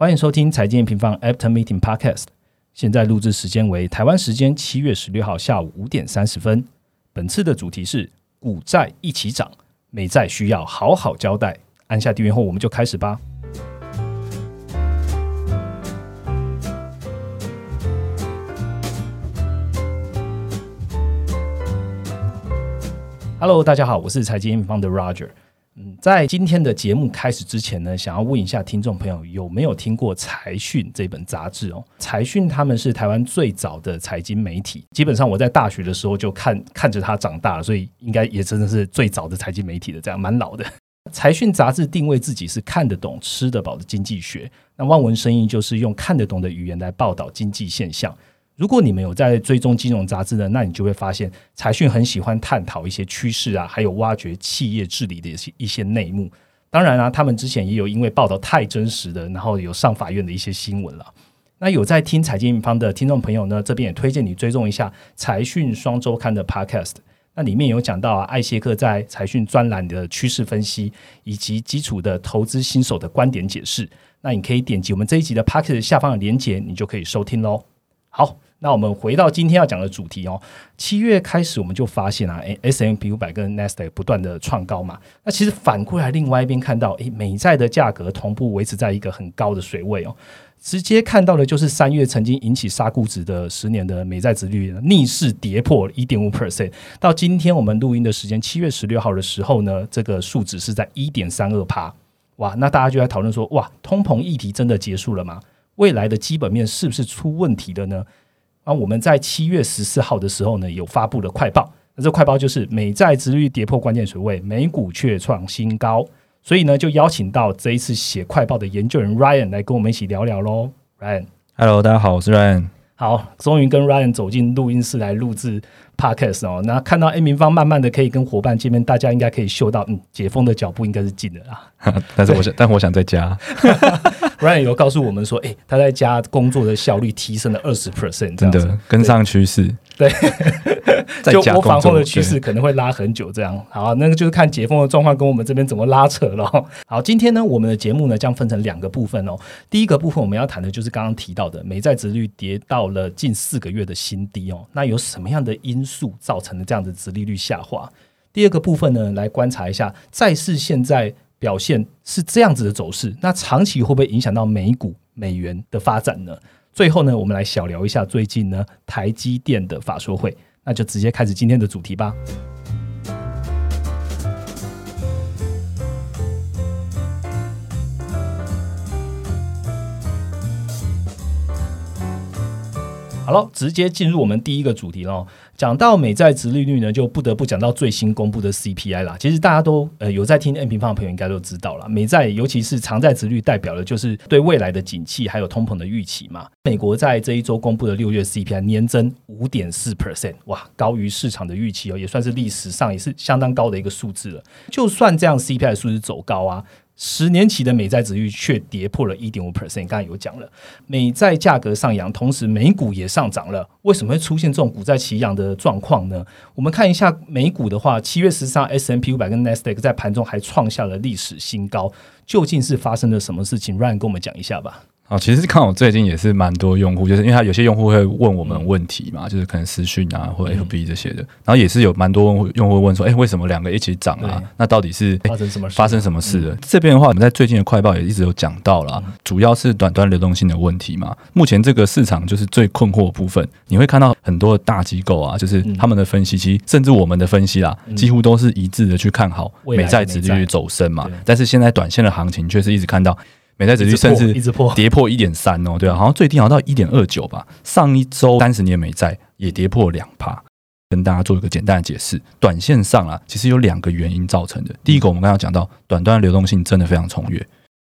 欢迎收听财经平方 After Meeting Podcast。现在录制时间为台湾时间七月十六号下午五点三十分。本次的主题是股债一起涨，美债需要好好交代。按下订阅后，我们就开始吧。Hello，大家好，我是财经平方的 Roger。在今天的节目开始之前呢，想要问一下听众朋友有没有听过《财讯》这本杂志哦？《财讯》他们是台湾最早的财经媒体，基本上我在大学的时候就看看着它长大了，所以应该也真的是最早的财经媒体的，这样蛮老的。《财讯》杂志定位自己是看得懂、吃得饱的经济学，那望文生义就是用看得懂的语言来报道经济现象。如果你们有在追踪金融杂志呢，那你就会发现财讯很喜欢探讨一些趋势啊，还有挖掘企业治理的一些一些内幕。当然啊，他们之前也有因为报道太真实的，然后有上法院的一些新闻了。那有在听财经方的听众朋友呢，这边也推荐你追踪一下财讯双周刊的 Podcast。那里面有讲到啊，艾谢克在财讯专栏的趋势分析以及基础的投资新手的观点解释。那你可以点击我们这一集的 Podcast 下方的连接，你就可以收听喽。好。那我们回到今天要讲的主题哦，七月开始我们就发现啊，，S M P 五百跟 Nasdaq 不断的创高嘛。那其实反过来另外一边看到，诶，美债的价格同步维持在一个很高的水位哦。直接看到的就是三月曾经引起杀股值的十年的美债值率逆势跌破一点五 percent，到今天我们录音的时间七月十六号的时候呢，这个数值是在一点三二趴。哇，那大家就在讨论说，哇，通膨议题真的结束了吗？未来的基本面是不是出问题了呢？啊，我们在七月十四号的时候呢，有发布了快报。那这快报就是美债殖率跌破关键水位，美股却创新高。所以呢，就邀请到这一次写快报的研究人 Ryan 来跟我们一起聊聊喽。Ryan，Hello，大家好，我是 Ryan。好，终于跟 Ryan 走进录音室来录制 Podcast 哦。那看到 A 明方慢慢的可以跟伙伴见面，大家应该可以嗅到，嗯，解封的脚步应该是近的啦。但是我想，但我想在家。Ryan 有告诉我们说，哎，他在家工作的效率提升了二十 percent，真的跟上趋势。对，就我防控的趋势可能会拉很久，这样好，那个就是看解封的状况跟我们这边怎么拉扯了。好，今天呢，我们的节目呢将分成两个部分哦。第一个部分我们要谈的就是刚刚提到的美债值率跌到了近四个月的新低哦，那有什么样的因素造成的这样的殖利率下滑？第二个部分呢，来观察一下债市现在。表现是这样子的走势，那长期会不会影响到美股、美元的发展呢？最后呢，我们来小聊一下最近呢台积电的法说会，那就直接开始今天的主题吧。好了，直接进入我们第一个主题喽。讲到美债值利率呢，就不得不讲到最新公布的 CPI 啦。其实大家都呃有在听 N 平方的朋友应该都知道了，美债尤其是长债值率代表的就是对未来的景气还有通膨的预期嘛。美国在这一周公布的六月 CPI 年增五点四 percent，哇，高于市场的预期哦，也算是历史上也是相当高的一个数字了。就算这样 CPI 数字走高啊。十年期的美债值率却跌破了一点五 percent，刚才有讲了，美债价格上扬，同时美股也上涨了。为什么会出现这种股债齐扬的状况呢？我们看一下美股的话，七月十三 S M P 五百跟 Nasdaq 在盘中还创下了历史新高，究竟是发生了什么事情？Ryan 跟我们讲一下吧。啊，其实看我最近也是蛮多用户，就是因为他有些用户会问我们问题嘛，就是可能私讯啊或者 FB 这些的，然后也是有蛮多用户问说，哎，为什么两个一起涨啊？那到底是发生什么发生什么事了？这边的话，我们在最近的快报也一直有讲到了，主要是短端流动性的问题嘛。目前这个市场就是最困惑的部分，你会看到很多的大机构啊，就是他们的分析，其实甚至我们的分析啦，几乎都是一致的去看好美债值利率走升嘛。但是现在短线的行情却是一直看到。美债殖率甚至跌破一点三哦，对啊，好像最低好像到一点二九吧。上一周三十年美债也跌破两趴，跟大家做一个简单的解释。短线上啊，其实有两个原因造成的。第一个，我们刚刚讲到，短端流动性真的非常充裕。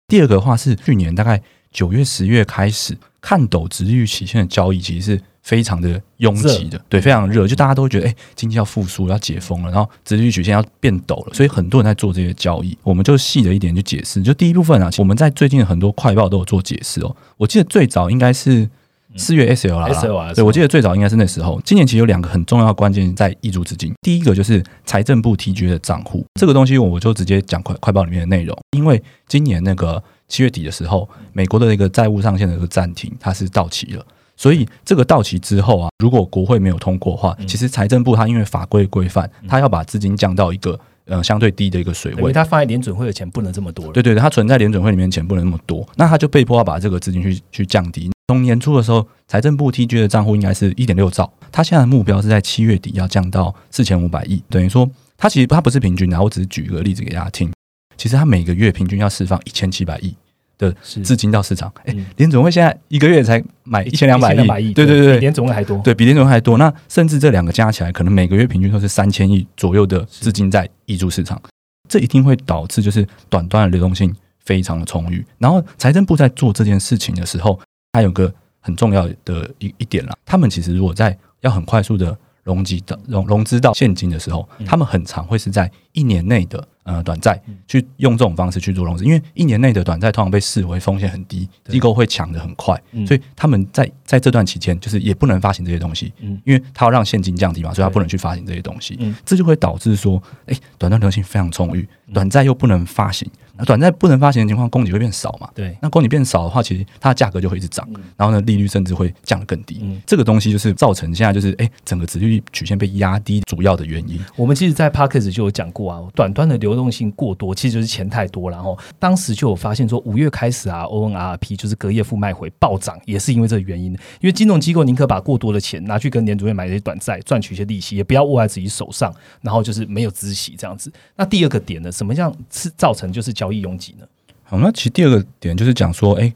第二个的话是去年大概九月、十月开始，看斗值率曲线的交易其实是。非常的拥挤的，对，非常热，就大家都觉得，哎，经济要复苏，要解封了，然后直率曲线要变陡了，所以很多人在做这些交易。我们就细的一点去解释，就第一部分啊，我们在最近很多快报都有做解释哦。我记得最早应该是四月 S L 啦，对，我记得最早应该是那时候。今年其实有两个很重要的关键在挹注资金，第一个就是财政部提掘的账户，这个东西我就直接讲快快报里面的内容，因为今年那个。七月底的时候，美国的那个债务上限的一个暂停，它是到期了。所以这个到期之后啊，如果国会没有通过的话，其实财政部它因为法规规范，它要把资金降到一个呃相对低的一个水位，它放在联准会的钱不能这么多了。对对对，它存在联准会里面钱不能那么多，那它就被迫要把这个资金去去降低。从年初的时候，财政部 TG 的账户应该是一点六兆，它现在的目标是在七月底要降到四千五百亿，等于说它其实它不是平均的，我只是举一个例子给大家听，其实它每个月平均要释放一千七百亿。的资金到市场，哎，联总会现在一个月才买一千两百亿，对对对，比联总会还多，对比联总会还多。那甚至这两个加起来，可能每个月平均都是三千亿左右的资金在溢出市场，这一定会导致就是短端的流动性非常的充裕。然后财政部在做这件事情的时候，它有个很重要的一一点啦，他们其实如果在要很快速的融集到融融资到现金的时候，他们很常会是在一年内的。呃，短债去用这种方式去做融资，因为一年内的短债通常被视为风险很低，机构会抢的很快，所以他们在在这段期间就是也不能发行这些东西，因为他要让现金降低嘛，所以他不能去发行这些东西，这就会导致说，哎，短端流动性非常充裕，短债又不能发行，那短债不能发行的情况，供给会变少嘛？对，那供给变少的话，其实它的价格就会一直涨，然后呢，利率甚至会降得更低，这个东西就是造成现在就是哎，整个殖利率曲线被压低主要的原因。我们其实，在 p a c k e s 就有讲过啊，短端的流动性过多。其实就是钱太多，然后当时就有发现说，五月开始啊，ONRP 就是隔夜负卖回暴涨，也是因为这个原因。因为金融机构宁可把过多的钱拿去跟年主任买一些短债，赚取一些利息，也不要握在自己手上，然后就是没有孳息这样子。那第二个点呢，什么样是造成就是交易拥挤呢？好，那其实第二个点就是讲说，哎。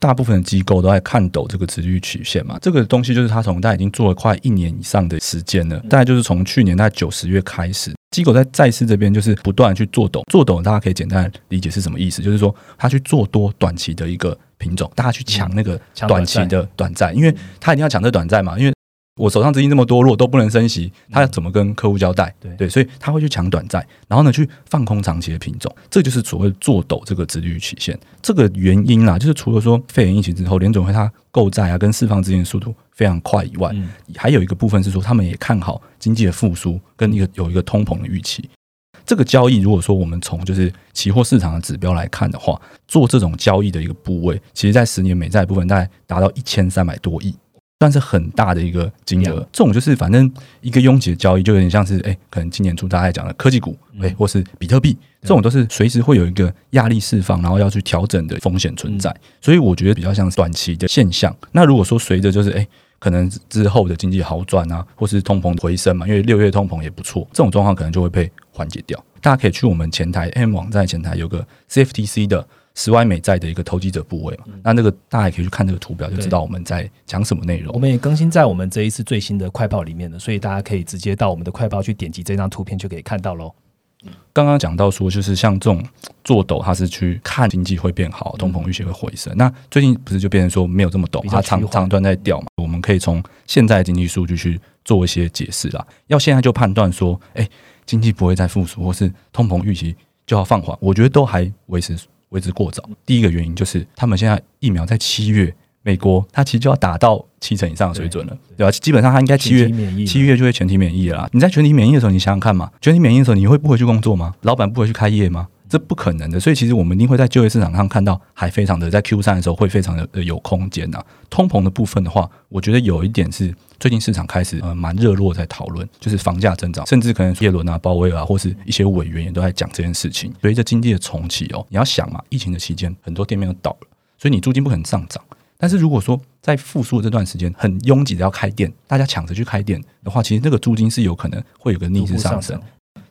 大部分的机构都在看抖这个持续曲线嘛，这个东西就是它从大概已经做了快一年以上的时间了，大概就是从去年大概九十月开始，机构在债市这边就是不断去做抖，做抖大家可以简单理解是什么意思，就是说他去做多短期的一个品种，大家去抢那个短期的短债，因为他一定要抢这短债嘛，因为。我手上资金这么多，如果都不能升息，他要怎么跟客户交代？对对，所以他会去抢短债，然后呢去放空长期的品种，这就是所谓做陡这个殖利率曲线。这个原因啦，就是除了说肺炎疫情之后联总会它购债啊跟释放资金的速度非常快以外，还有一个部分是说他们也看好经济的复苏跟一个有一个通膨的预期。这个交易如果说我们从就是期货市场的指标来看的话，做这种交易的一个部位，其实在十年美债部分大概达到一千三百多亿。算是很大的一个金额，这种就是反正一个拥挤的交易，就有点像是哎，可能今年初大家讲的科技股，哎，或是比特币，这种都是随时会有一个压力释放，然后要去调整的风险存在。所以我觉得比较像短期的现象。那如果说随着就是哎，可能之后的经济好转啊，或是通膨回升嘛，因为六月通膨也不错，这种状况可能就会被缓解掉。大家可以去我们前台 M 网站前台有个 CFTC 的。十万美债的一个投机者部位嘛，那那个大家也可以去看这个图表，就知道我们在讲什么内容。我们也更新在我们这一次最新的快报里面的，所以大家可以直接到我们的快报去点击这张图片就可以看到喽。刚刚讲到说，就是像这种做斗，它是去看经济会变好，通膨预期会回升。那最近不是就变成说没有这么陡，它长长段在掉嘛？我们可以从现在经济数据去做一些解释啦。要现在就判断说，哎，经济不会再复苏，或是通膨预期就要放缓，我觉得都还维持。为之过早。第一个原因就是，他们现在疫苗在七月，美国它其实就要达到七成以上的水准了，对吧？基本上它应该七月七月就会全体免疫了。你在全体免疫的时候，你想想看嘛，全体免疫的时候，你会不回去工作吗？老板不回去开业吗？这不可能的，所以其实我们一定会在就业市场上看到，还非常的在 Q 三的时候会非常的有空间呐。通膨的部分的话，我觉得有一点是最近市场开始呃蛮热络在讨论，就是房价增长，甚至可能耶伦啊、鲍威尔啊，或是一些委员也都在讲这件事情。随着经济的重启哦，你要想嘛，疫情的期间很多店面都倒了，所以你租金不可能上涨。但是如果说在复苏的这段时间很拥挤的要开店，大家抢着去开店的话，其实那个租金是有可能会有个逆势上升，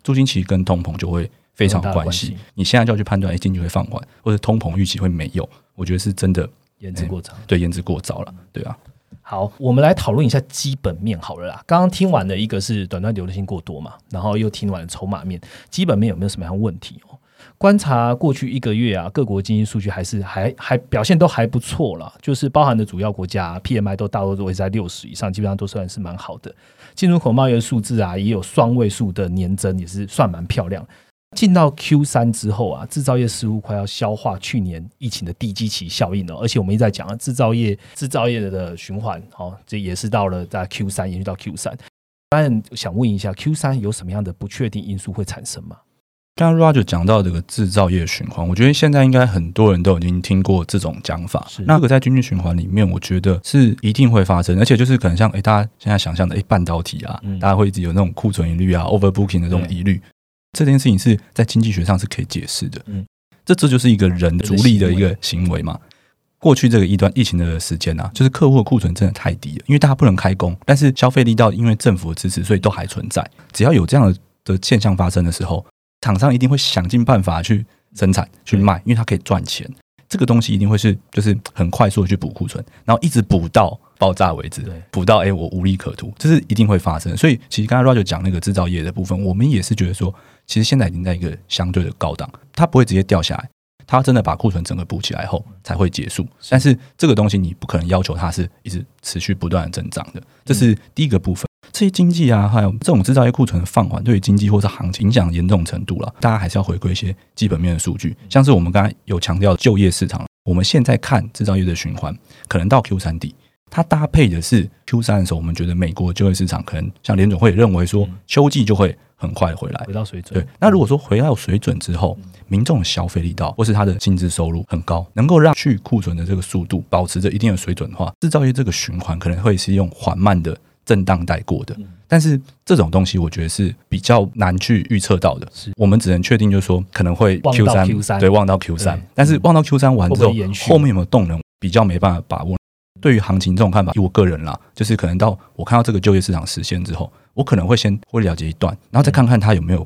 租金其实跟通膨就会。非常关系，你现在就要去判断，哎，经济会放缓，或者通膨预期会没有？我觉得是真的言之过早，对，言之过早了，对啊。好，我们来讨论一下基本面好了啦。刚刚听完的一个是短暂流动性过多嘛，然后又听完了筹码面，基本面有没有什么样问题哦？观察过去一个月啊，各国经济数据还是还还表现都还不错了，就是包含的主要国家 PMI 都大多都会在六十以上，基本上都算是蛮好的。进出口贸易的数字啊，也有双位数的年增，也是算蛮漂亮。进到 Q 三之后啊，制造业似乎快要消化去年疫情的地基期效应了。而且我们一直在讲啊，制造业制造业的循环，哦，这也是到了在 Q 三延续到 Q 三。当然想问一下，Q 三有什么样的不确定因素会产生吗？刚刚 Roger 讲到这个制造业循环，我觉得现在应该很多人都已经听过这种讲法。那个在经济循环里面，我觉得是一定会发生，而且就是可能像诶大家现在想象的诶半导体啊，大家会一直有那种库存疑虑啊，overbooking 的这种疑虑。这件事情是在经济学上是可以解释的。嗯，这这就是一个人逐利的一个行为嘛。过去这个一段疫情的时间啊，就是客户的库存真的太低了，因为大家不能开工，但是消费力到因为政府的支持，所以都还存在。只要有这样的的现象发生的时候。厂商一定会想尽办法去生产、去卖，因为它可以赚钱。这个东西一定会是，就是很快速的去补库存，然后一直补到爆炸为止，补到哎我无利可图，这是一定会发生。所以，其实刚才 Roger 讲那个制造业的部分，我们也是觉得说，其实现在已经在一个相对的高档，它不会直接掉下来，它真的把库存整个补起来后才会结束。但是这个东西你不可能要求它是一直持续不断的增长的，这是第一个部分。这些经济啊，还有这种制造业库存的放缓，对于经济或是行情影响严重程度了，大家还是要回归一些基本面的数据，像是我们刚才有强调就业市场，我们现在看制造业的循环，可能到 Q 三底，它搭配的是 Q 三的时候，我们觉得美国就业市场可能像联总会认为说，秋季就会很快回来，回到水准。对，那如果说回到水准之后，民众消费力道或是他的薪资收入很高，能够让去库存的这个速度保持着一定的水准的话，制造业这个循环可能会是用缓慢的。震荡带过的，但是这种东西我觉得是比较难去预测到的。我们只能确定就是说可能会 Q 三，对，望到 Q 三，但是望到 Q 三完之后，后面有没有动能，比较没办法把握。对于行情这种看法，以我个人啦，就是可能到我看到这个就业市场实现之后，我可能会先会了解一段，然后再看看它有没有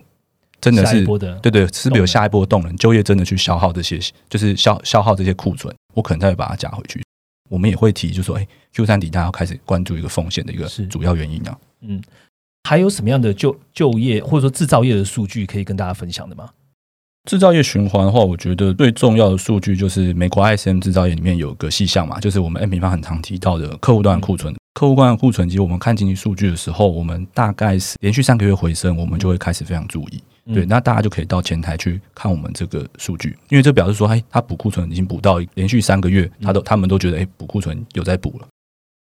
真的是对对，是不是有下一波动能，就业真的去消耗这些，就是消消耗这些库存，我可能再会把它加回去。我们也会提，就说，哎，Q 三底大家要开始关注一个风险的一个主要原因啊。嗯，还有什么样的就就业或者说制造业的数据可以跟大家分享的吗？制造业循环的话，我觉得最重要的数据就是美国 ISM 制造业里面有个细项嘛，就是我们 M 平方很常提到的客户端库存。客户端的库存，其实我们看经济数据的时候，我们大概是连续三个月回升，我们就会开始非常注意。对，那大家就可以到前台去看我们这个数据，因为这表示说，哎，他补库存已经补到连续三个月，他都他们都觉得，哎，补库存有在补了。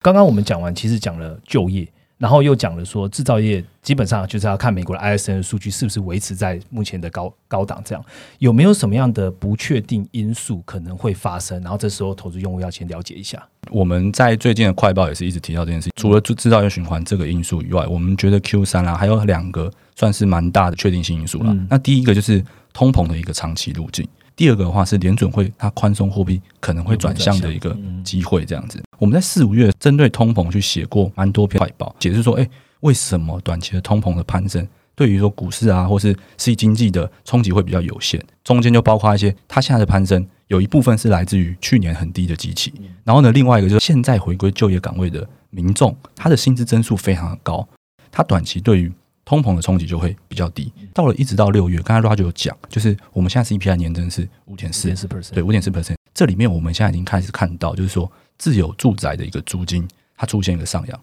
刚刚我们讲完，其实讲了就业。然后又讲了说，制造业基本上就是要看美国的 ISM 数据是不是维持在目前的高高档，这样有没有什么样的不确定因素可能会发生？然后这时候投资用户要先了解一下。我们在最近的快报也是一直提到这件事，除了制制造业循环这个因素以外，我们觉得 Q 三啊还有两个算是蛮大的确定性因素了。那第一个就是通膨的一个长期路径。第二个的话是联准会它宽松货币可能会转向的一个机会，这样子。我们在四五月针对通膨去写过蛮多篇快报，解释说，哎，为什么短期的通膨的攀升对于说股市啊，或是实体经济的冲击会比较有限？中间就包括一些，它现在的攀升有一部分是来自于去年很低的基期，然后呢，另外一个就是现在回归就业岗位的民众，他的薪资增速非常的高，他短期对于通膨的冲击就会比较低。到了一直到六月，刚才 Roger 有讲，就是我们现在 CPI 年增是五点四，对，五点四 percent。这里面我们现在已经开始看到，就是说自有住宅的一个租金它出现一个上扬。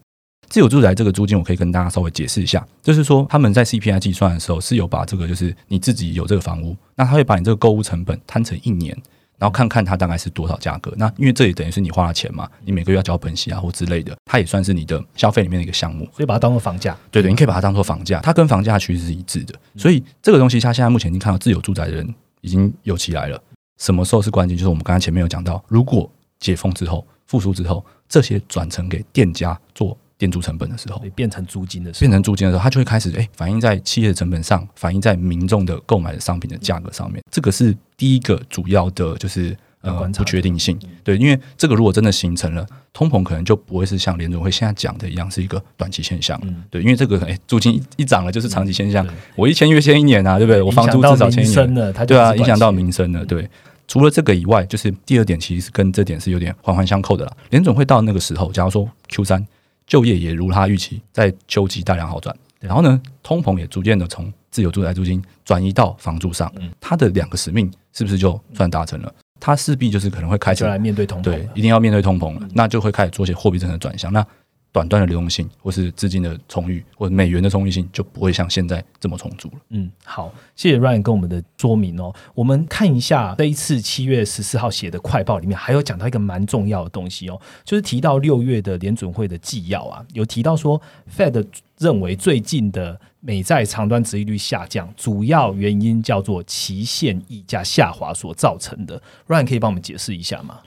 自有住宅这个租金，我可以跟大家稍微解释一下，就是说他们在 CPI 计算的时候是有把这个，就是你自己有这个房屋，那他会把你这个购物成本摊成一年。然后看看它大概是多少价格，那因为这也等于是你花了钱嘛，你每个月要交本息啊或之类的，它也算是你的消费里面的一个项目，所以把它当做房价。对对，你可以把它当做房价，它跟房价其实是一致的。所以这个东西，它现在目前已经看到自有住宅的人已经有起来了。什么时候是关键？就是我们刚才前面有讲到，如果解封之后复苏之后，这些转成给店家做。建筑成本的时候，变成租金的时候，变成租金的时候，它就会开始哎，反映在企业的成本上，反映在民众的购买的商品的价格上面。这个是第一个主要的，就是呃不确定性。对，因为这个如果真的形成了通膨，可能就不会是像联总会现在讲的一样是一个短期现象。对，因为这个哎，租金一一涨了就是长期现象。我一签约签一年啊，对不对？我房租至少签一年了，对啊，影响到民生了。对，除了这个以外，就是第二点，其实跟这点是有点环环相扣的啦。联总会到那个时候，假如说 Q 三。就业也如他预期，在秋季大量好转，然后呢，通膨也逐渐的从自有住宅租金转移到房租上，它的两个使命是不是就算达成了？它势必就是可能会开始来面对通膨，对，一定要面对通膨了，那就会开始做些货币政策转向。那短端的流动性，或是资金的充裕，或者美元的充裕性就不会像现在这么充足了。嗯，好，谢谢 Ryan 跟我们的说明哦。我们看一下这一次七月十四号写的快报里面，还有讲到一个蛮重要的东西哦，就是提到六月的联准会的纪要啊，有提到说 Fed 认为最近的美债长端值利率下降，主要原因叫做期限溢价下滑所造成的。Ryan 可以帮我们解释一下吗？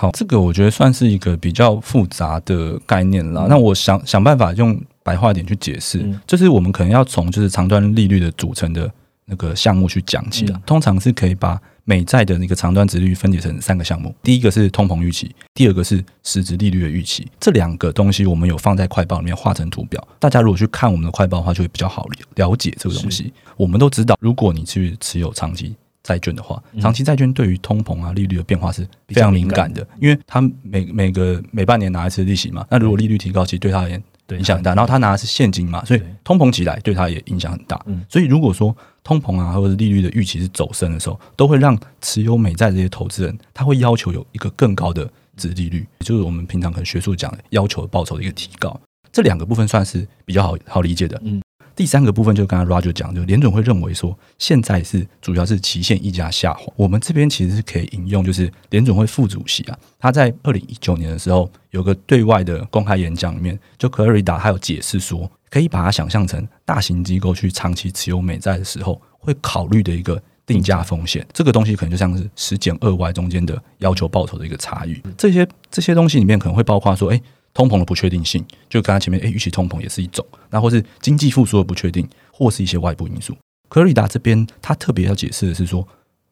好，这个我觉得算是一个比较复杂的概念啦。那我想想办法用白话点去解释，就是我们可能要从就是长端利率的组成的那个项目去讲起啊。通常是可以把美债的那个长端值率分解成三个项目，第一个是通膨预期，第二个是实质利率的预期。这两个东西我们有放在快报里面画成图表，大家如果去看我们的快报的话，就会比较好了解这个东西。我们都知道，如果你去持有长期。债券的话，长期债券对于通膨啊利率的变化是非常敏感的，因为它每每个每半年拿一次利息嘛。那如果利率提高，其实对它也影响很大。然后他拿的是现金嘛，所以通膨起来对他也影响很大。所以如果说通膨啊或者利率的预期是走升的时候，都会让持有美债这些投资人，他会要求有一个更高的值利率，也就是我们平常可能学术讲的要求报酬的一个提高。这两个部分算是比较好好理解的。嗯。第三个部分就是刚刚 Roger 讲，就联准会认为说，现在是主要是期限溢价下滑。我们这边其实是可以引用，就是联准会副主席啊，他在二零一九年的时候有个对外的公开演讲里面，就 c l a r i d a 他有解释说，可以把它想象成大型机构去长期持有美债的时候会考虑的一个定价风险。这个东西可能就像是十减二 y 中间的要求报酬的一个差异。这些这些东西里面可能会包括说，哎。通膨的不确定性，就刚刚前面，诶，预期通膨也是一种，那或是经济复苏的不确定，或是一些外部因素。科瑞达这边他特别要解释的是说，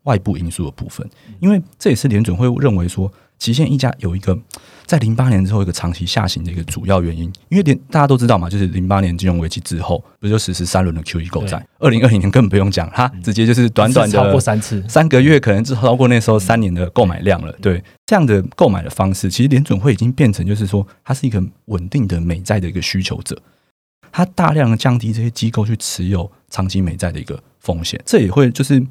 外部因素的部分，因为这也是联准会认为说。极限溢价有一个在零八年之后一个长期下行的一个主要原因，因为连大家都知道嘛，就是零八年金融危机之后，不就实施三轮的 QE 购债？二零二零年根本不用讲，它直接就是短短的超过三次，三个月可能就超过那时候三年的购买量了。对这样的购买的方式，其实联准会已经变成就是说，它是一个稳定的美债的一个需求者，它大量的降低这些机构去持有长期美债的一个风险，这也会就是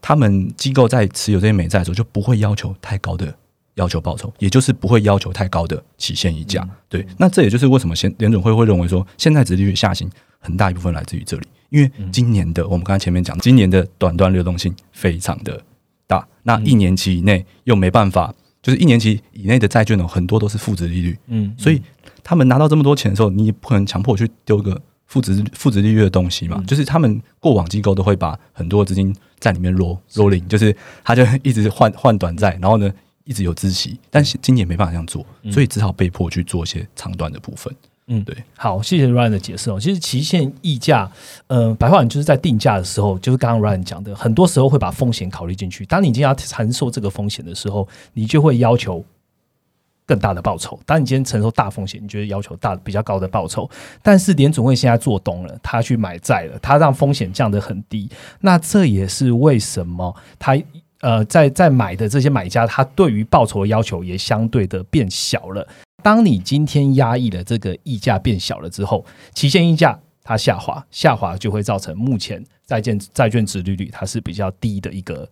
他们机构在持有这些美债的时候，就不会要求太高的。要求报酬，也就是不会要求太高的期限溢价。对，那这也就是为什么现联准会会认为说，现在殖利率下行很大一部分来自于这里，因为今年的我们刚才前面讲，今年的短端流动性非常的大，那一年期以内又没办法，就是一年期以内的债券呢，很多都是负值利率。嗯，所以他们拿到这么多钱的时候，你也不可能强迫去丢个负值负值利率的东西嘛。就是他们过往机构都会把很多资金在里面 roll rolling，就是他就一直换换短债，然后呢。一直有知息，但是今年没办法这样做，所以只好被迫去做一些长短的部分。嗯，对。好，谢谢 Ryan 的解释哦。其实期限溢价，呃，白话就是在定价的时候，就是刚刚 Ryan 讲的，很多时候会把风险考虑进去。当你今天要承受这个风险的时候，你就会要求更大的报酬。当你今天承受大风险，你觉得要求大比较高的报酬。但是联总会现在做东了，他去买债了，他让风险降得很低。那这也是为什么他。呃，在在买的这些买家，他对于报酬的要求也相对的变小了。当你今天压抑了这个溢价变小了之后，期限溢价它下滑，下滑就会造成目前债券债券值利率它是比较低的一个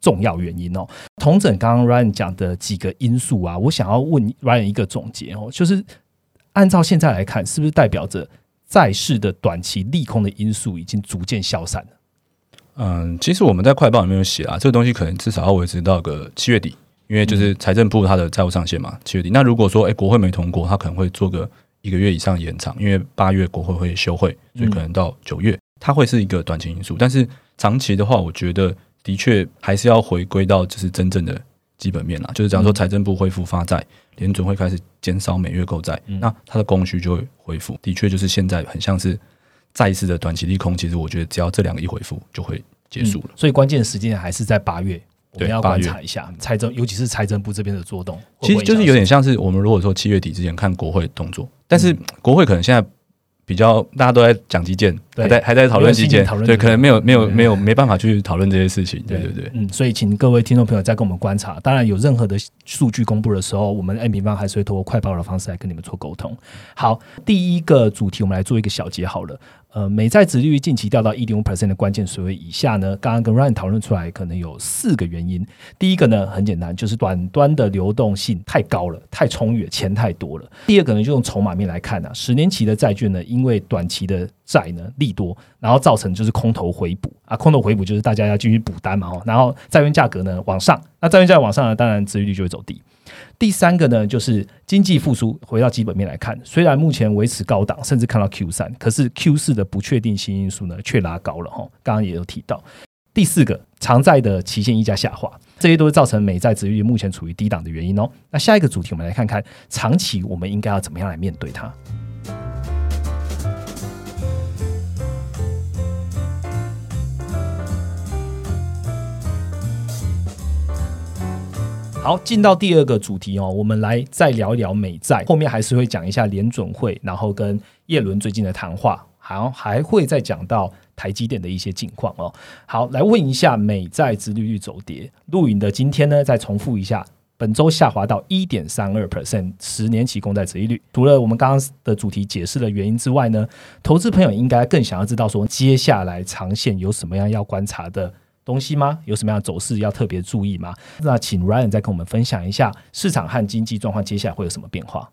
重要原因哦。同整刚刚 Ryan 讲的几个因素啊，我想要问 Ryan 一个总结哦，就是按照现在来看，是不是代表着债市的短期利空的因素已经逐渐消散了？嗯，其实我们在快报里面有写啊，这个东西可能至少要维持到个七月底，因为就是财政部它的债务上限嘛，七月底。那如果说哎国会没通过，它可能会做个一个月以上延长，因为八月国会会休会，所以可能到九月，它会是一个短期因素。但是长期的话，我觉得的确还是要回归到就是真正的基本面啦，就是假如说财政部恢复发债，联准会开始减少每月购债，那它的供需就会恢复。的确就是现在很像是。再一次的短期利空，其实我觉得只要这两个一回复，就会结束了。所以关键时间还是在八月，我们要观察一下财政，尤其是财政部这边的做动。其实就是有点像是我们如果说七月底之前看国会动作，但是国会可能现在比较大家都在讲基建，还在还在讨论基建，对，可能没有没有没有没办法去讨论这些事情，对对对，嗯，所以请各位听众朋友再跟我们观察，当然有任何的数据公布的时候，我们 N 平方还是会通过快报的方式来跟你们做沟通。好，第一个主题我们来做一个小结好了。呃，美债殖利率近期掉到一点五 percent 的关键水位以下呢？刚刚跟 Ryan 讨论出来，可能有四个原因。第一个呢，很简单，就是短端的流动性太高了，太充裕，钱太多了。第二个呢，就用筹码面来看呢，十年期的债券呢，因为短期的债呢利多，然后造成就是空头回补啊，空头回补就是大家要继续补单嘛，哦，然后债券价格呢往上，那债券价往上呢，当然殖利率就会走低。第三个呢，就是经济复苏。回到基本面来看，虽然目前维持高档，甚至看到 Q 三，可是 Q 四的不确定性因素呢，却拉高了哈。刚刚也有提到。第四个，长债的期限溢价下滑，这些都是造成美债殖率目前处于低档的原因哦。那下一个主题，我们来看看长期我们应该要怎么样来面对它。好，进到第二个主题哦，我们来再聊一聊美债。后面还是会讲一下联准会，然后跟叶伦最近的谈话，好，还会再讲到台积电的一些近况哦。好，来问一下美债殖利率走跌，录影的今天呢，再重复一下，本周下滑到一点三二 percent，十年期公债殖利率。除了我们刚刚的主题解释的原因之外呢，投资朋友应该更想要知道说，接下来长线有什么样要观察的？东西吗？有什么样的走势要特别注意吗？那请 Ryan 再跟我们分享一下市场和经济状况，接下来会有什么变化？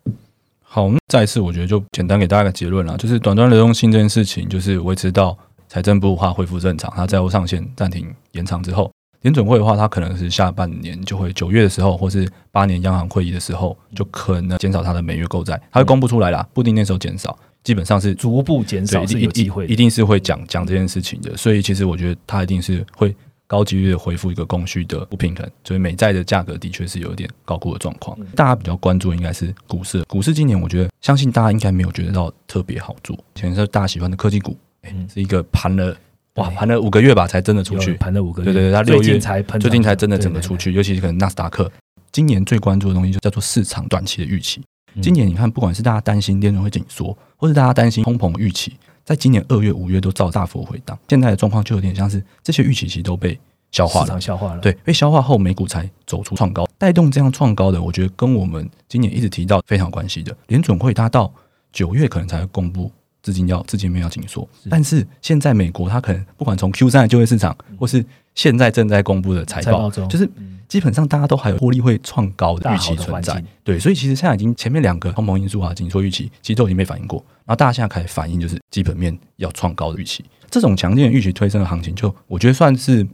好，再次我觉得就简单给大家一个结论了，就是短端流动性这件事情，就是维持到财政部话恢复正常，它债务上限暂停延长之后，联准会的话，它可能是下半年就会九月的时候，或是八年央行会议的时候，就可能减少它的每月购债，它会公布出来啦，不一定那时候减少。基本上是逐步减少，是有机会，一定是会讲讲这件事情的。所以其实我觉得它一定是会高几率的恢复一个供需的不平衡，所以美债的价格的确是有点高估的状况。大家比较关注应该是股市，股市今年我觉得相信大家应该没有觉得到特别好做。前是大家喜欢的科技股，哎，是一个盘了哇，盘了五个月吧才真的出去，盘了五个月，对对对，它六月才最近才真的整个出去，尤其是可能纳斯达克今年最关注的东西就叫做市场短期的预期。今年你看，不管是大家担心电容会紧缩，或是大家担心通膨预期，在今年二月、五月都造大幅回档。现在的状况就有点像是这些预期其实都被消化了，消化了。对，被消化后，美股才走出创高，带动这样创高的，我觉得跟我们今年一直提到非常有关系的。联准会它到九月可能才会公布资金要资金面要紧缩，但是现在美国它可能不管从 Q 三的就业市场，或是现在正在公布的财报，就是。基本上大家都还有获利会创高的预期存在，对，所以其实现在已经前面两个通膨因素啊，紧缩预期其实都已经被反映过，然后大家现在开始反映就是基本面要创高的预期，这种强劲的预期推升的行情，就我觉得算是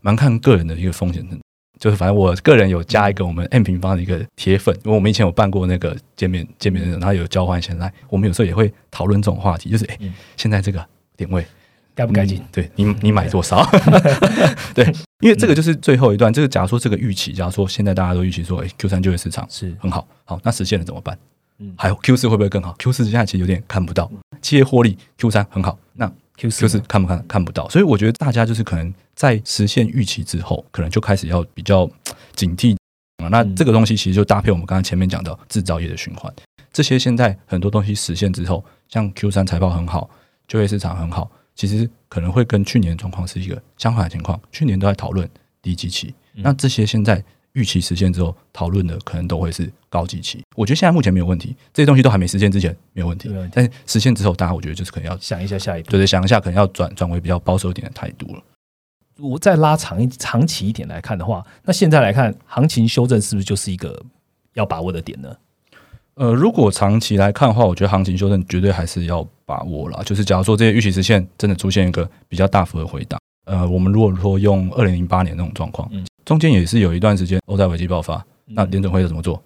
蛮看个人的一个风险的，就是反正我个人有加一个我们 M 平方的一个铁粉，因为我们以前有办过那个见面见面的，然后有交换钱来，我们有时候也会讨论这种话题，就是哎，现在这个点位。该不该进？对你，你买多少？对，因为这个就是最后一段。这个假如说这个预期，假如说现在大家都预期说，哎，Q 三就业市场是很好，好，那实现了怎么办？嗯，还有 Q 四会不会更好？Q 四现在其实有点看不到，企业获利 Q 三很好，那 Q 四看不看看不到？所以我觉得大家就是可能在实现预期之后，可能就开始要比较警惕啊。那这个东西其实就搭配我们刚刚前面讲的制造业的循环，这些现在很多东西实现之后，像 Q 三财报很好，就业市场很好。其实可能会跟去年的状况是一个相反的情况。去年都在讨论低基期，那这些现在预期实现之后讨论的可能都会是高基期。我觉得现在目前没有问题，这些东西都还没实现之前没有问题。但是实现之后，大家我觉得就是可能要想一下下一步，对对，想一下可能要转转为比较保守一点的态度了。我再拉长一长期一点来看的话，那现在来看行情修正是不是就是一个要把握的点呢？呃，如果长期来看的话，我觉得行情修正绝对还是要把握了。就是假如说这些预期实现真的出现一个比较大幅的回档，呃，我们如果说用二零零八年那种状况，中间也是有一段时间欧债危机爆发，那联准会怎么做？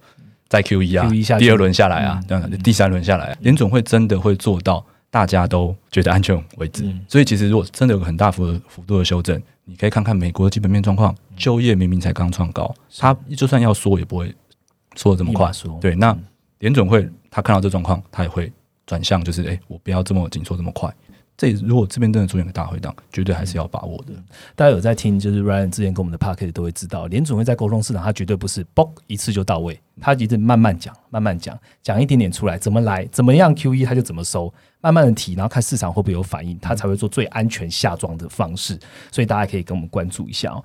再 Q 一啊，第二轮下来啊，这样第三轮下来，联准会真的会做到大家都觉得安全为止。所以其实如果真的有个很大幅的幅度的修正，你可以看看美国的基本面状况，就业明明才刚创高，它就算要缩也不会缩的这么快。对，那。联准会他看到这状况，他也会转向，就是哎，我不要这么紧缩这么快。这如果这边真的出现个大回档，绝对还是要把握的。大家有在听，就是 Ryan 之前跟我们的 p a r k e t 都会知道，联总会在沟通市场，他绝对不是嘣一次就到位，他一直慢慢讲，慢慢讲，讲一点点出来，怎么来，怎么样 QE 他就怎么收，慢慢的提，然后看市场会不会有反应，他才会做最安全下装的方式。所以大家可以跟我们关注一下哦。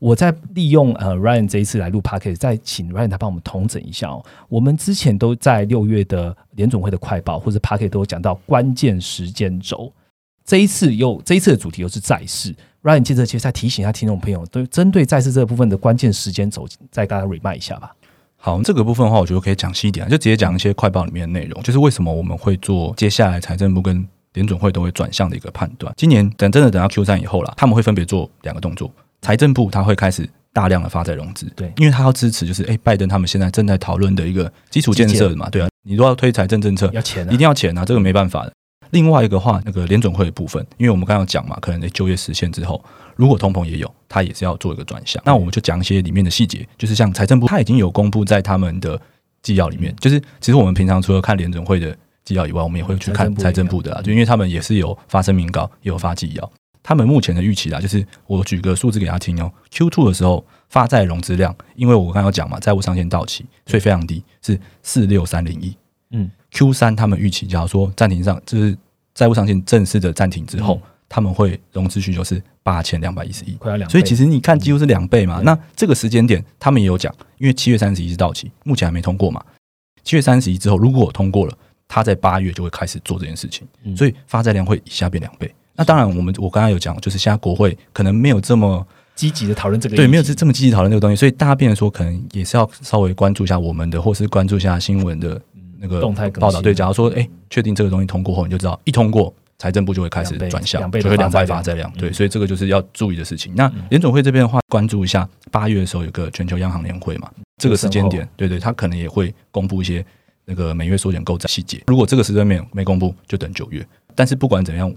我在利用呃 Ryan 这一次来录 p a r k e t 再请 Ryan 他帮我们统整一下哦。我们之前都在六月的联总会的快报或者 p a r k e t 都有讲到关键时间轴，这一次又这一次的主题又是债市。Ryan 接着其实再提醒一下听众朋友，都针对债市这部分的关键时间轴，再大家 remind 一下吧。好，这个部分的话，我觉得可以讲细一点，就直接讲一些快报里面的内容，就是为什么我们会做接下来财政部跟联总会都会转向的一个判断。今年等真的等到 Q 三以后了，他们会分别做两个动作。财政部他会开始大量的发债融资，对，因为他要支持，就是哎，拜登他们现在正在讨论的一个基础建设嘛，对啊，你都要推财政政策，要钱，一定要钱啊，这个没办法的。另外一个话，那个联总会的部分，因为我们刚刚讲嘛，可能就业实现之后，如果通膨也有，它也是要做一个转向。那我们就讲一些里面的细节，就是像财政部，它已经有公布在他们的纪要里面，就是其实我们平常除了看联总会的纪要以外，我们也会去看财政部的啊，就因为他们也是有发声明稿，也有发纪要。他们目前的预期啦，就是我举个数字给他听哦。Q two 的时候发债融资量，因为我刚刚有讲嘛，债务上限到期，所以非常低，是四六三零亿。嗯，Q 三他们预期，假如说暂停上，就是债务上限正式的暂停之后，他们会融资需求是八千两百一十亿，快要两。所以其实你看，几乎是两倍嘛。那这个时间点，他们也有讲，因为七月三十一是到期，目前还没通过嘛。七月三十一之后，如果通过了，他在八月就会开始做这件事情，所以发债量会一下变两倍。那当然，我们我刚刚有讲，就是现在国会可能没有这么积极的讨论这个，对，没有这这么积极讨论这个东西，所以大家变成说，可能也是要稍微关注一下我们的，或是关注一下新闻的那个动态报道。对，假如说，哎，确定这个东西通过后，你就知道一通过，财政部就会开始转向，就会两倍发债量。对，所以这个就是要注意的事情。那联总会这边的话，关注一下八月的时候有个全球央行年会嘛，这个时间点，对对，他可能也会公布一些那个每月缩减购债细节。如果这个时间面没公布，就等九月。但是不管怎样。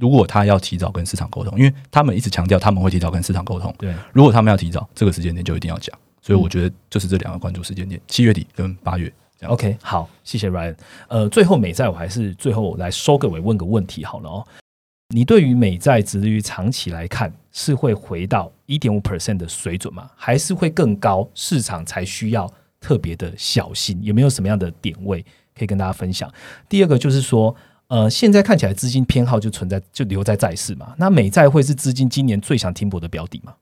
如果他要提早跟市场沟通，因为他们一直强调他们会提早跟市场沟通。对，如果他们要提早，这个时间点就一定要讲。所以我觉得就是这两个关注时间点：七月底跟八月。OK，好，谢谢 Ryan。呃，最后美债我还是最后来收个尾，问个问题好了哦。你对于美债值率长期来看是会回到一点五 percent 的水准吗？还是会更高？市场才需要特别的小心？有没有什么样的点位可以跟大家分享？第二个就是说。呃，现在看起来资金偏好就存在，就留在债市嘛。那美债会是资金今年最想停泊的标的吗？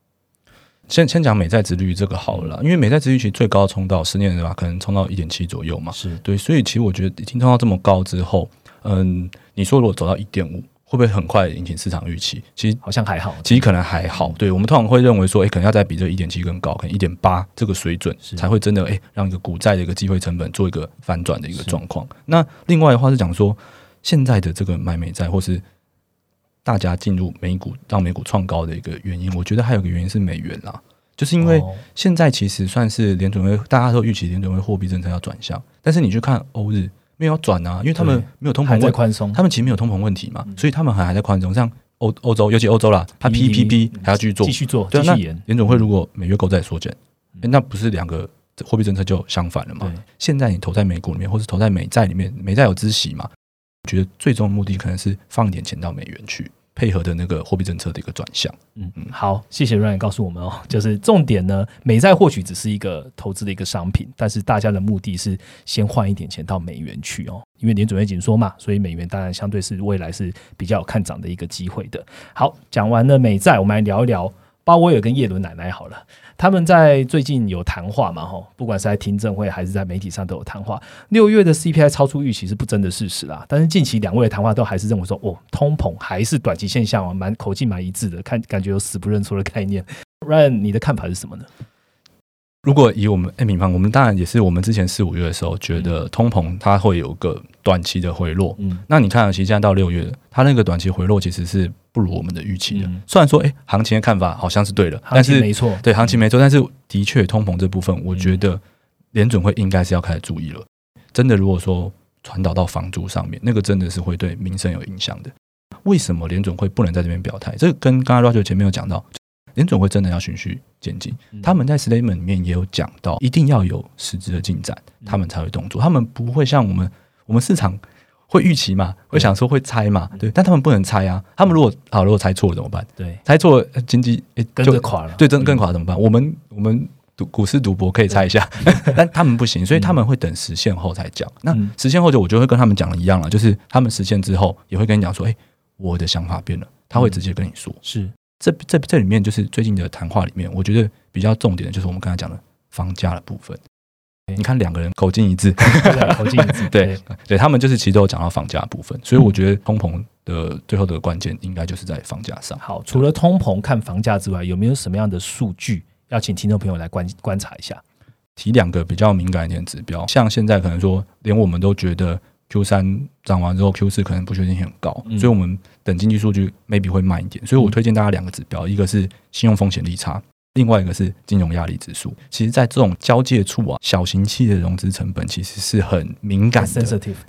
先先讲美债值率这个好了，因为美债值率其实最高冲到十年对吧？可能冲到一点七左右嘛。是对，所以其实我觉得已经冲到这么高之后，嗯，你说如果走到一点五，会不会很快引起市场预期？其实好像还好，其实可能还好。对我们通常会认为说，哎，可能要再比这一点七更高，可能一点八这个水准才会真的哎，让一个股债的一个机会成本做一个反转的一个状况。那另外的话是讲说。现在的这个买美债，或是大家进入美股让美股创高的一个原因，我觉得还有个原因是美元啦，就是因为现在其实算是联准会大家都预期联准会货币政策要转向，但是你去看欧日没有转啊，因为他们没有通膨在宽松，他们其实没有通膨问题嘛，所以他们还还在宽松。像欧欧洲，尤其欧洲啦，它 P P P 还要继续做，继续做，对那联总会如果每月购债缩减，那不是两个货币政策就相反了嘛？现在你投在美股里面，或是投在美债里面，美债有孳息嘛？觉得最终的目的可能是放点钱到美元去，配合的那个货币政策的一个转向。嗯嗯，好，谢谢 Ryan 告诉我们哦，就是重点呢，美债或许只是一个投资的一个商品，但是大家的目的是先换一点钱到美元去哦，因为联准会紧缩嘛，所以美元当然相对是未来是比较有看涨的一个机会的。好，讲完了美债，我们来聊一聊鲍威尔跟叶伦奶奶好了。他们在最近有谈话嘛？吼，不管是在听证会还是在媒体上都有谈话。六月的 CPI 超出预期是不争的事实啦，但是近期两位的谈话都还是认为说，哦，通膨还是短期现象啊，蛮口径蛮一致的，看感觉有死不认错的概念。Ryan，你的看法是什么呢？如果以我们 A 平方，我们当然也是我们之前四五月的时候觉得通膨它会有个短期的回落。嗯，那你看，其实现在到六月，它那个短期回落其实是不如我们的预期的。虽然说，哎，行情的看法好像是对的，但是没错，对行情没错，但是的确通膨这部分，我觉得联准会应该是要开始注意了。真的，如果说传导到房租上面，那个真的是会对民生有影响的。为什么联准会不能在这边表态？这个跟刚刚 Roger 前面有讲到。联总会真的要循序渐进，他们在 statement 里面也有讲到，一定要有实质的进展，他们才会动作。他们不会像我们，我们市场会预期嘛，会想说会猜嘛，对，但他们不能猜啊。他们如果好，如果猜错了怎么办？对，猜错了经济诶跟着垮了。对，真更垮怎么办？我们我们赌股市赌博可以猜一下，但他们不行，所以他们会等实现后才讲。那实现后就我就会跟他们讲的一样了，就是他们实现之后也会跟你讲说，哎，我的想法变了，他会直接跟你说。是，这这这里面就是最近的谈话里面，我觉得比较重点的就是我们刚才讲的房价的部分。你看两个人口径一致，口径一致，对对，他们就是其实都有讲到房价部分，所以我觉得通膨的最后的关键应该就是在房价上。好，除了通膨看房价之外，有没有什么样的数据要请听众朋友来观观察一下？提两个比较敏感一点指标，像现在可能说连我们都觉得 Q 三涨完之后 Q 四可能不确定性很高，所以我们等经济数据 maybe 会慢一点，所以我推荐大家两个指标，一个是信用风险利差。另外一个是金融压力指数，其实，在这种交界处啊，小型企业的融资成本其实是很敏感的，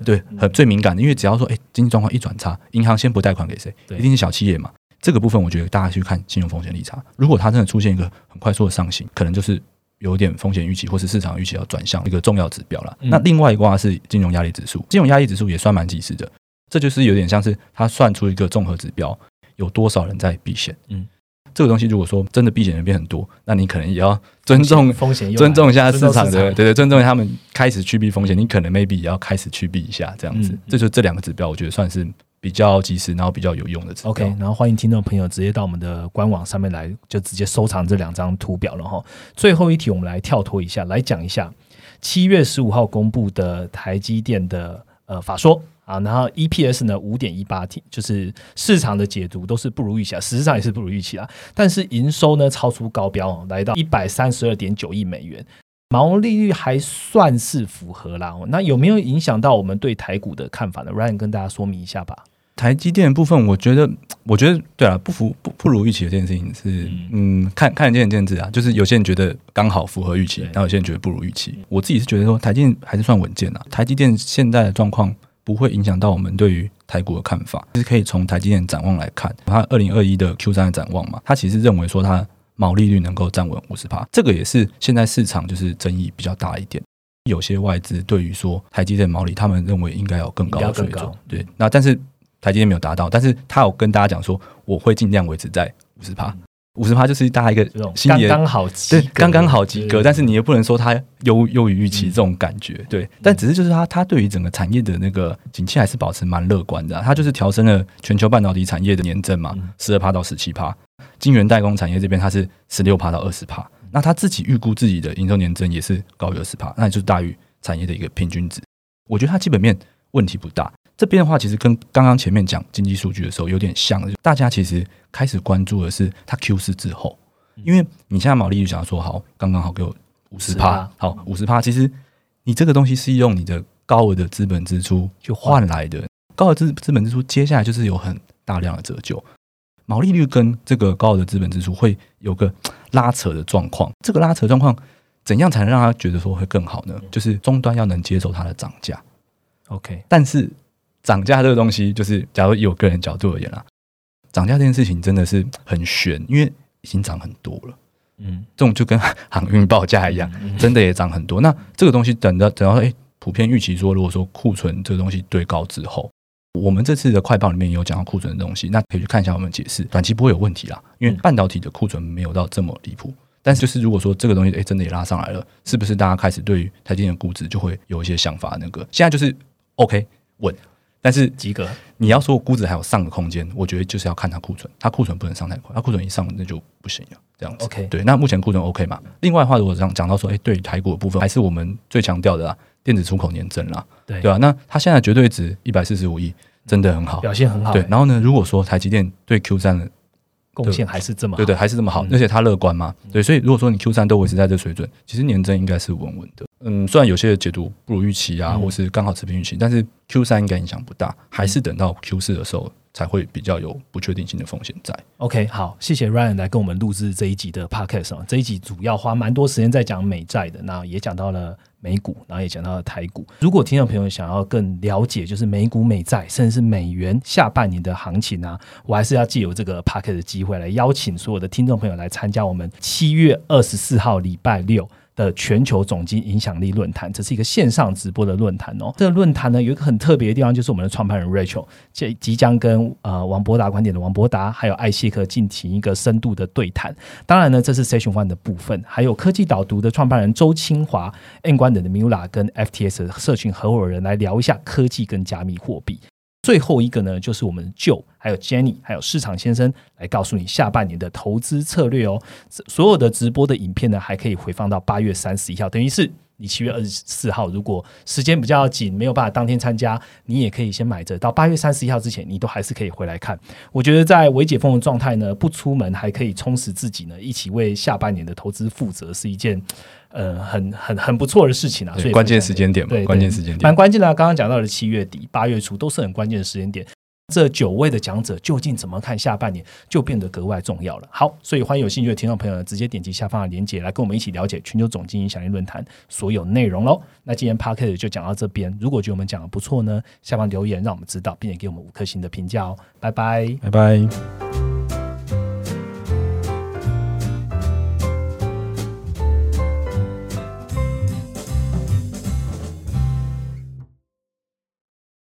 对，很最敏感的，因为只要说，哎，经济状况一转差，银行先不贷款给谁，一定是小企业嘛。这个部分，我觉得大家去看金融风险利差，如果它真的出现一个很快速的上行，可能就是有点风险预期，或是市场预期要转向一个重要指标了。那另外一卦是金融压力指数，金融压力指数也算蛮及时的，这就是有点像是它算出一个综合指标，有多少人在避险，嗯。这个东西如果说真的避险人变很多，那你可能也要尊重风险，尊重一下市场的，对对，尊重他们开始去避风险，你可能 maybe 也要开始去避一下，这样子。这就这两个指标，我觉得算是比较及时，然后比较有用的指标。OK，然后欢迎听众朋友直接到我们的官网上面来，就直接收藏这两张图表了哈。最后一题，我们来跳脱一下，来讲一下七月十五号公布的台积电的呃法说。啊，然后 EPS 呢五点一八 T，就是市场的解读都是不如预期啊，实际上也是不如预期啊。但是营收呢超出高标哦，来到一百三十二点九亿美元，毛利率还算是符合啦。那有没有影响到我们对台股的看法呢？Ryan 跟大家说明一下吧。台积电部分，我觉得，我觉得对啊，不符不不如预期的这件事情是，嗯，看看见仁见智啊。就是有些人觉得刚好符合预期，然后有些人觉得不如预期。我自己是觉得说，台积电还是算稳健啊。台积电现在的状况。不会影响到我们对于台股的看法，其实可以从台积电展望来看，它二零二一的 Q 三的展望嘛，它其实认为说它毛利率能够站稳五十帕，这个也是现在市场就是争议比较大一点。有些外资对于说台积电毛利，他们认为应该有更高的水准，对，那但是台积电没有达到，但是他有跟大家讲说，我会尽量维持在五十帕。五十趴就是大家一个刚刚好对，刚刚好及格，但是你也不能说它优优于预期这种感觉，对。但只是就是它它对于整个产业的那个景气还是保持蛮乐观的，它就是调升了全球半导体产业的年增嘛，十二趴到十七趴，晶圆代工产业这边它是十六趴到二十趴，那他自己预估自己的营收年增也是高于二十趴，那就是大于产业的一个平均值。我觉得它基本面问题不大。这边的话，其实跟刚刚前面讲经济数据的时候有点像，大家其实开始关注的是它 Q 四之后，因为你现在毛利率想说好，刚刚好给我五十趴，好五十趴，其实你这个东西是用你的高额的资本支出去换来的，高额资资本支出接下来就是有很大量的折旧，毛利率跟这个高额的资本支出会有个拉扯的状况，这个拉扯状况怎样才能让他觉得说会更好呢？就是终端要能接受它的涨价，OK，但是。涨价这个东西，就是假如以我个人角度而言啦，涨价这件事情真的是很悬，因为已经涨很多了。嗯，这种就跟航运报价一样，真的也涨很多。那这个东西等到等到哎，普遍预期说，如果说库存这个东西堆高之后，我们这次的快报里面有讲到库存的东西，那可以去看一下我们解释，短期不会有问题啦，因为半导体的库存没有到这么离谱。但是就是如果说这个东西哎真的也拉上来了，是不是大家开始对于台积电的估值就会有一些想法？那个现在就是 OK 稳。但是及格，你要说估值还有上的空间，我觉得就是要看它库存，它库存不能上太快，它库存一上那就不行了。这样子，OK，对，那目前库存 OK 嘛？另外的话，如果讲讲到说，哎，对台股的部分，还是我们最强调的电子出口年增啦，对对吧？那它现在绝对值一百四十五亿，真的很好，表现很好。对，然后呢，如果说台积电对 Q 三的贡献还是这么，对对，还是这么好，而且它乐观嘛，对，所以如果说你 Q 三都维持在这水准，其实年增应该是稳稳的。嗯，虽然有些解读不如预期啊，或是刚好持平预期，但是 Q 三应该影响不大，还是等到 Q 四的时候才会比较有不确定性的风险在。OK，好，谢谢 Ryan 来跟我们录制这一集的 Podcast 这一集主要花蛮多时间在讲美债的，那也讲到了美股，然后也讲到了台股。如果听众朋友想要更了解，就是美股、美债，甚至是美元下半年的行情啊，我还是要借由这个 Podcast 的机会来邀请所有的听众朋友来参加我们七月二十四号礼拜六。的全球总经影响力论坛，这是一个线上直播的论坛哦。这个论坛呢有一个很特别的地方，就是我们的创办人 Rachel 即即将跟呃王博达观点的王博达，还有艾希克进行一个深度的对谈。当然呢，这是 Session One 的部分，还有科技导读的创办人周清华、N 观点的 Mula 跟 FTS 社群合伙人来聊一下科技跟加密货币。最后一个呢，就是我们舅、还有 Jenny、还有市场先生来告诉你下半年的投资策略哦。所有的直播的影片呢，还可以回放到八月三十一号，等于是你七月二十四号，如果时间比较紧，没有办法当天参加，你也可以先买着，到八月三十一号之前，你都还是可以回来看。我觉得在微解封的状态呢，不出门还可以充实自己呢，一起为下半年的投资负责，是一件。呃，很很很不错的事情啊，所以关键时间点嘛，关键时间点蛮关键的。刚刚讲到的七月底、八月初都是很关键的时间点。这九位的讲者究竟怎么看下半年，就变得格外重要了。好，所以欢迎有兴趣的听众朋友呢，直接点击下方的链接来跟我们一起了解全球总经营响应论坛所有内容喽。那今天 p a r k e t 就讲到这边，如果觉得我们讲的不错呢，下方留言让我们知道，并且给我们五颗星的评价哦。拜拜，拜拜。